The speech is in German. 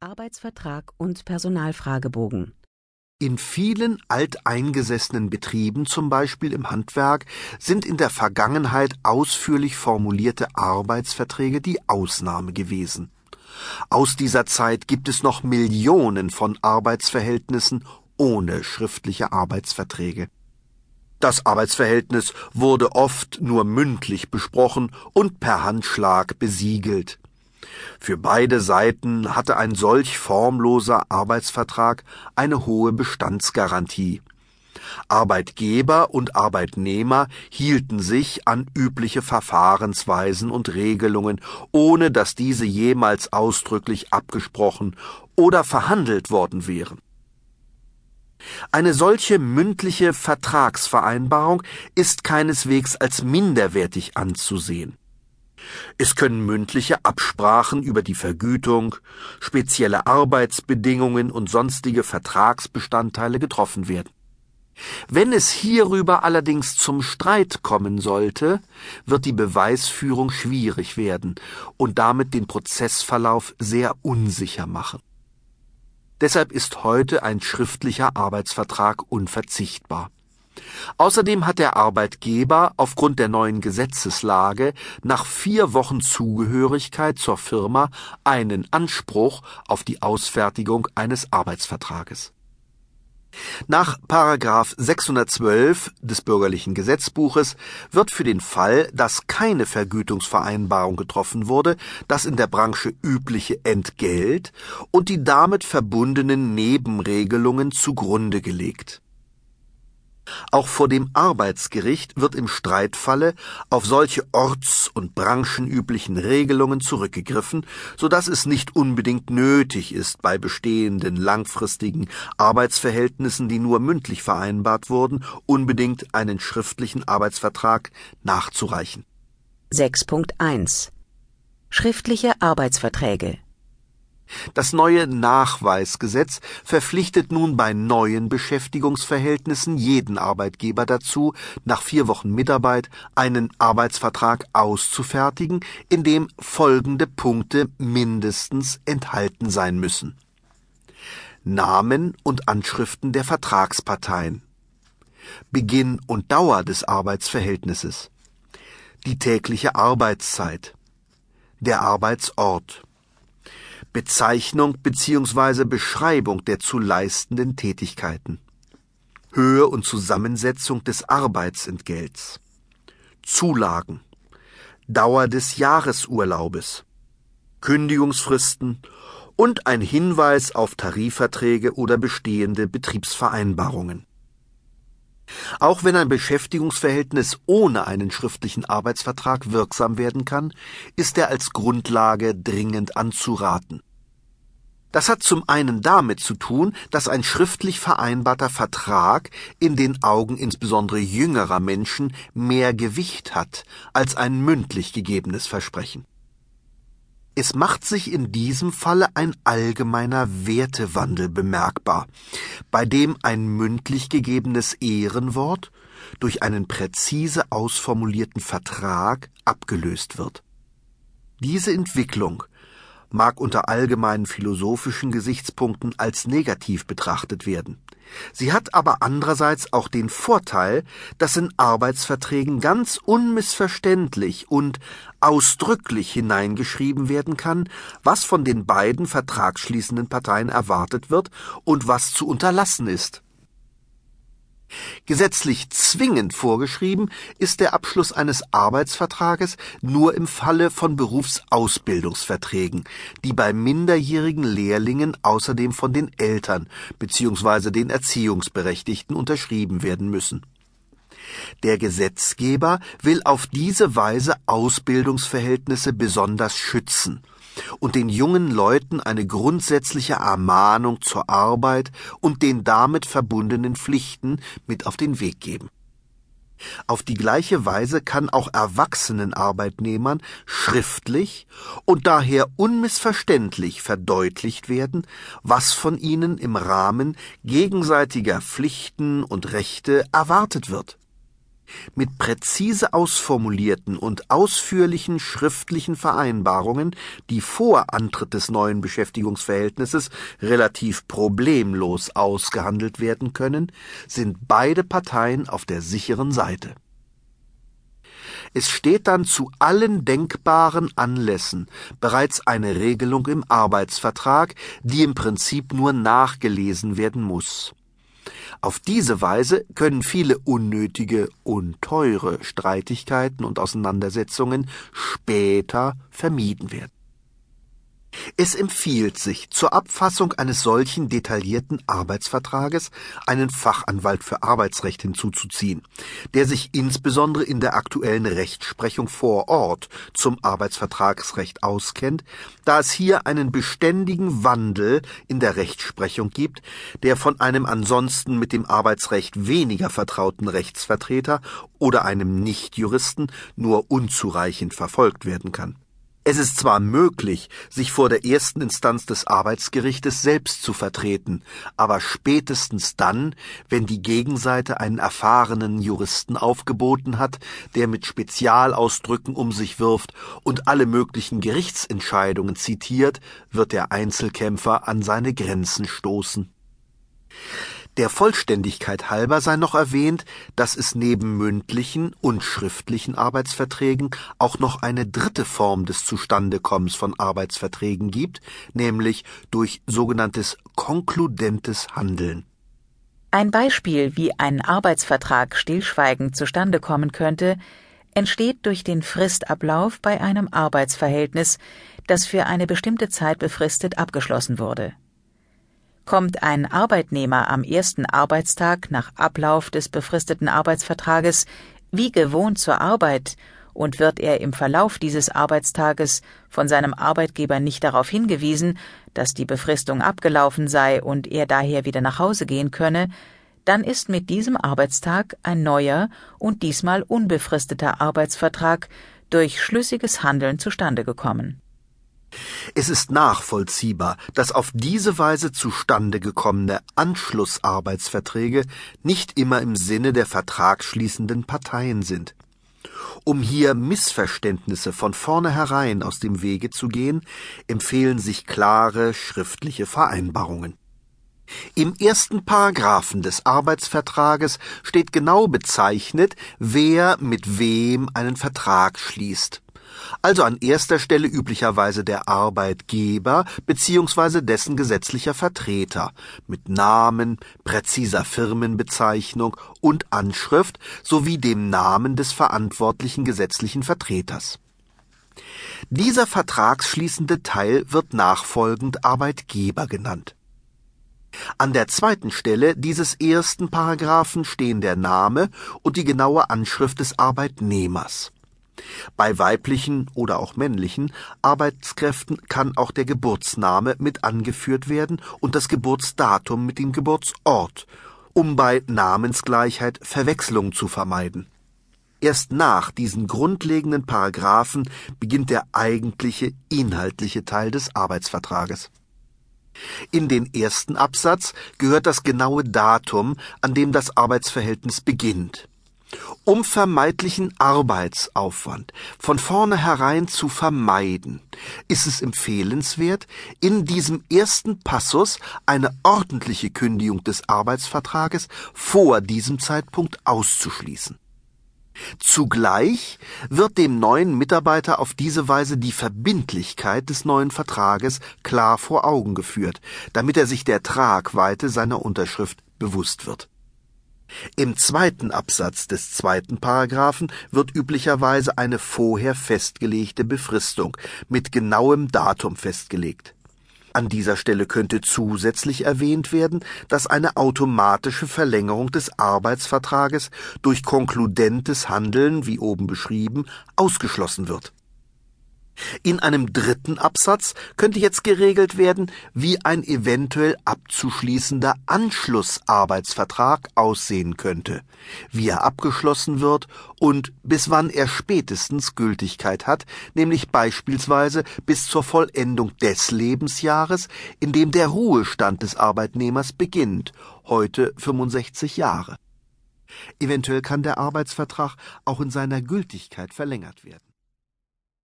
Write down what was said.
Arbeitsvertrag und Personalfragebogen. In vielen alteingesessenen Betrieben, zum Beispiel im Handwerk, sind in der Vergangenheit ausführlich formulierte Arbeitsverträge die Ausnahme gewesen. Aus dieser Zeit gibt es noch Millionen von Arbeitsverhältnissen ohne schriftliche Arbeitsverträge. Das Arbeitsverhältnis wurde oft nur mündlich besprochen und per Handschlag besiegelt. Für beide Seiten hatte ein solch formloser Arbeitsvertrag eine hohe Bestandsgarantie. Arbeitgeber und Arbeitnehmer hielten sich an übliche Verfahrensweisen und Regelungen, ohne dass diese jemals ausdrücklich abgesprochen oder verhandelt worden wären. Eine solche mündliche Vertragsvereinbarung ist keineswegs als minderwertig anzusehen. Es können mündliche Absprachen über die Vergütung, spezielle Arbeitsbedingungen und sonstige Vertragsbestandteile getroffen werden. Wenn es hierüber allerdings zum Streit kommen sollte, wird die Beweisführung schwierig werden und damit den Prozessverlauf sehr unsicher machen. Deshalb ist heute ein schriftlicher Arbeitsvertrag unverzichtbar. Außerdem hat der Arbeitgeber aufgrund der neuen Gesetzeslage nach vier Wochen Zugehörigkeit zur Firma einen Anspruch auf die Ausfertigung eines Arbeitsvertrages. Nach Paragraph 612 des bürgerlichen Gesetzbuches wird für den Fall, dass keine Vergütungsvereinbarung getroffen wurde, das in der Branche übliche Entgelt und die damit verbundenen Nebenregelungen zugrunde gelegt. Auch vor dem Arbeitsgericht wird im Streitfalle auf solche orts- und branchenüblichen Regelungen zurückgegriffen, so dass es nicht unbedingt nötig ist, bei bestehenden langfristigen Arbeitsverhältnissen, die nur mündlich vereinbart wurden, unbedingt einen schriftlichen Arbeitsvertrag nachzureichen. 6.1 Schriftliche Arbeitsverträge das neue Nachweisgesetz verpflichtet nun bei neuen Beschäftigungsverhältnissen jeden Arbeitgeber dazu, nach vier Wochen Mitarbeit einen Arbeitsvertrag auszufertigen, in dem folgende Punkte mindestens enthalten sein müssen. Namen und Anschriften der Vertragsparteien. Beginn und Dauer des Arbeitsverhältnisses. Die tägliche Arbeitszeit. Der Arbeitsort Bezeichnung bzw. Beschreibung der zu leistenden Tätigkeiten, Höhe und Zusammensetzung des Arbeitsentgelts, Zulagen, Dauer des Jahresurlaubes, Kündigungsfristen und ein Hinweis auf Tarifverträge oder bestehende Betriebsvereinbarungen. Auch wenn ein Beschäftigungsverhältnis ohne einen schriftlichen Arbeitsvertrag wirksam werden kann, ist er als Grundlage dringend anzuraten. Das hat zum einen damit zu tun, dass ein schriftlich vereinbarter Vertrag in den Augen insbesondere jüngerer Menschen mehr Gewicht hat als ein mündlich gegebenes Versprechen. Es macht sich in diesem Falle ein allgemeiner Wertewandel bemerkbar, bei dem ein mündlich gegebenes Ehrenwort durch einen präzise ausformulierten Vertrag abgelöst wird. Diese Entwicklung mag unter allgemeinen philosophischen Gesichtspunkten als negativ betrachtet werden. Sie hat aber andererseits auch den Vorteil, dass in Arbeitsverträgen ganz unmissverständlich und ausdrücklich hineingeschrieben werden kann, was von den beiden vertragsschließenden Parteien erwartet wird und was zu unterlassen ist. Gesetzlich zwingend vorgeschrieben ist der Abschluss eines Arbeitsvertrages nur im Falle von Berufsausbildungsverträgen, die bei minderjährigen Lehrlingen außerdem von den Eltern bzw. den Erziehungsberechtigten unterschrieben werden müssen. Der Gesetzgeber will auf diese Weise Ausbildungsverhältnisse besonders schützen und den jungen Leuten eine grundsätzliche Ermahnung zur Arbeit und den damit verbundenen Pflichten mit auf den Weg geben. Auf die gleiche Weise kann auch erwachsenen Arbeitnehmern schriftlich und daher unmissverständlich verdeutlicht werden, was von ihnen im Rahmen gegenseitiger Pflichten und Rechte erwartet wird. Mit präzise ausformulierten und ausführlichen schriftlichen Vereinbarungen, die vor Antritt des neuen Beschäftigungsverhältnisses relativ problemlos ausgehandelt werden können, sind beide Parteien auf der sicheren Seite. Es steht dann zu allen denkbaren Anlässen bereits eine Regelung im Arbeitsvertrag, die im Prinzip nur nachgelesen werden muss. Auf diese Weise können viele unnötige und teure Streitigkeiten und Auseinandersetzungen später vermieden werden. Es empfiehlt sich, zur Abfassung eines solchen detaillierten Arbeitsvertrages einen Fachanwalt für Arbeitsrecht hinzuzuziehen, der sich insbesondere in der aktuellen Rechtsprechung vor Ort zum Arbeitsvertragsrecht auskennt, da es hier einen beständigen Wandel in der Rechtsprechung gibt, der von einem ansonsten mit dem Arbeitsrecht weniger vertrauten Rechtsvertreter oder einem Nichtjuristen nur unzureichend verfolgt werden kann. Es ist zwar möglich, sich vor der ersten Instanz des Arbeitsgerichtes selbst zu vertreten, aber spätestens dann, wenn die Gegenseite einen erfahrenen Juristen aufgeboten hat, der mit Spezialausdrücken um sich wirft und alle möglichen Gerichtsentscheidungen zitiert, wird der Einzelkämpfer an seine Grenzen stoßen. Der Vollständigkeit halber sei noch erwähnt, dass es neben mündlichen und schriftlichen Arbeitsverträgen auch noch eine dritte Form des Zustandekommens von Arbeitsverträgen gibt, nämlich durch sogenanntes konkludentes Handeln. Ein Beispiel, wie ein Arbeitsvertrag stillschweigend zustande kommen könnte, entsteht durch den Fristablauf bei einem Arbeitsverhältnis, das für eine bestimmte Zeit befristet abgeschlossen wurde. Kommt ein Arbeitnehmer am ersten Arbeitstag nach Ablauf des befristeten Arbeitsvertrages wie gewohnt zur Arbeit und wird er im Verlauf dieses Arbeitstages von seinem Arbeitgeber nicht darauf hingewiesen, dass die Befristung abgelaufen sei und er daher wieder nach Hause gehen könne, dann ist mit diesem Arbeitstag ein neuer und diesmal unbefristeter Arbeitsvertrag durch schlüssiges Handeln zustande gekommen. Es ist nachvollziehbar, dass auf diese Weise zustande gekommene Anschlussarbeitsverträge nicht immer im Sinne der vertragsschließenden Parteien sind. Um hier Missverständnisse von vornherein aus dem Wege zu gehen, empfehlen sich klare schriftliche Vereinbarungen. Im ersten Paragraphen des Arbeitsvertrages steht genau bezeichnet, wer mit wem einen Vertrag schließt also an erster Stelle üblicherweise der Arbeitgeber bzw. dessen gesetzlicher Vertreter mit Namen, präziser Firmenbezeichnung und Anschrift sowie dem Namen des verantwortlichen gesetzlichen Vertreters. Dieser vertragsschließende Teil wird nachfolgend Arbeitgeber genannt. An der zweiten Stelle dieses ersten Paragraphen stehen der Name und die genaue Anschrift des Arbeitnehmers. Bei weiblichen oder auch männlichen Arbeitskräften kann auch der Geburtsname mit angeführt werden und das Geburtsdatum mit dem Geburtsort, um bei Namensgleichheit Verwechslung zu vermeiden. Erst nach diesen grundlegenden Paragraphen beginnt der eigentliche inhaltliche Teil des Arbeitsvertrages. In den ersten Absatz gehört das genaue Datum, an dem das Arbeitsverhältnis beginnt. Um vermeidlichen Arbeitsaufwand von vornherein zu vermeiden, ist es empfehlenswert, in diesem ersten Passus eine ordentliche Kündigung des Arbeitsvertrages vor diesem Zeitpunkt auszuschließen. Zugleich wird dem neuen Mitarbeiter auf diese Weise die Verbindlichkeit des neuen Vertrages klar vor Augen geführt, damit er sich der Tragweite seiner Unterschrift bewusst wird. Im zweiten Absatz des zweiten Paragraphen wird üblicherweise eine vorher festgelegte Befristung mit genauem Datum festgelegt. An dieser Stelle könnte zusätzlich erwähnt werden, dass eine automatische Verlängerung des Arbeitsvertrages durch konkludentes Handeln, wie oben beschrieben, ausgeschlossen wird. In einem dritten Absatz könnte jetzt geregelt werden, wie ein eventuell abzuschließender Anschlussarbeitsvertrag aussehen könnte, wie er abgeschlossen wird und bis wann er spätestens Gültigkeit hat, nämlich beispielsweise bis zur Vollendung des Lebensjahres, in dem der Ruhestand des Arbeitnehmers beginnt, heute 65 Jahre. Eventuell kann der Arbeitsvertrag auch in seiner Gültigkeit verlängert werden.